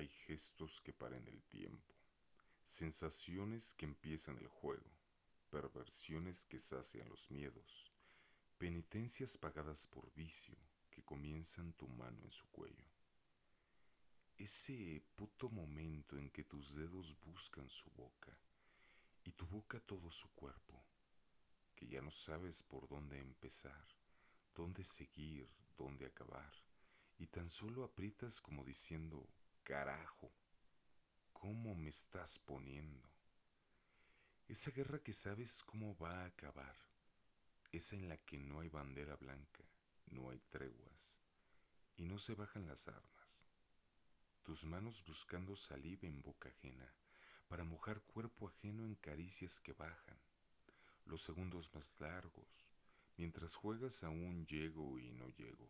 Hay gestos que paren el tiempo, sensaciones que empiezan el juego, perversiones que sacian los miedos, penitencias pagadas por vicio que comienzan tu mano en su cuello. Ese puto momento en que tus dedos buscan su boca y tu boca todo su cuerpo, que ya no sabes por dónde empezar, dónde seguir, dónde acabar, y tan solo aprietas como diciendo, carajo, ¿cómo me estás poniendo? Esa guerra que sabes cómo va a acabar, esa en la que no hay bandera blanca, no hay treguas, y no se bajan las armas. Tus manos buscando saliva en boca ajena, para mojar cuerpo ajeno en caricias que bajan, los segundos más largos, mientras juegas a un llego y no llego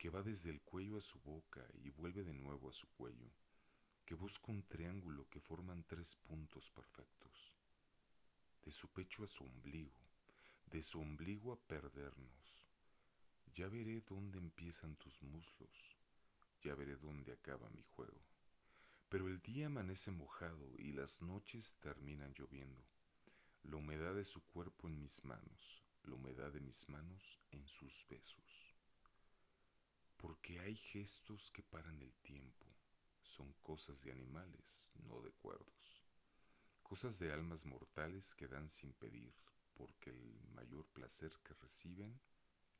que va desde el cuello a su boca y vuelve de nuevo a su cuello, que busca un triángulo que forman tres puntos perfectos, de su pecho a su ombligo, de su ombligo a perdernos. Ya veré dónde empiezan tus muslos, ya veré dónde acaba mi juego. Pero el día amanece mojado y las noches terminan lloviendo. La humedad de su cuerpo en mis manos, la humedad de mis manos en sus besos porque hay gestos que paran el tiempo, son cosas de animales, no de cuerdos, cosas de almas mortales que dan sin pedir, porque el mayor placer que reciben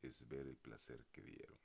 es ver el placer que dieron.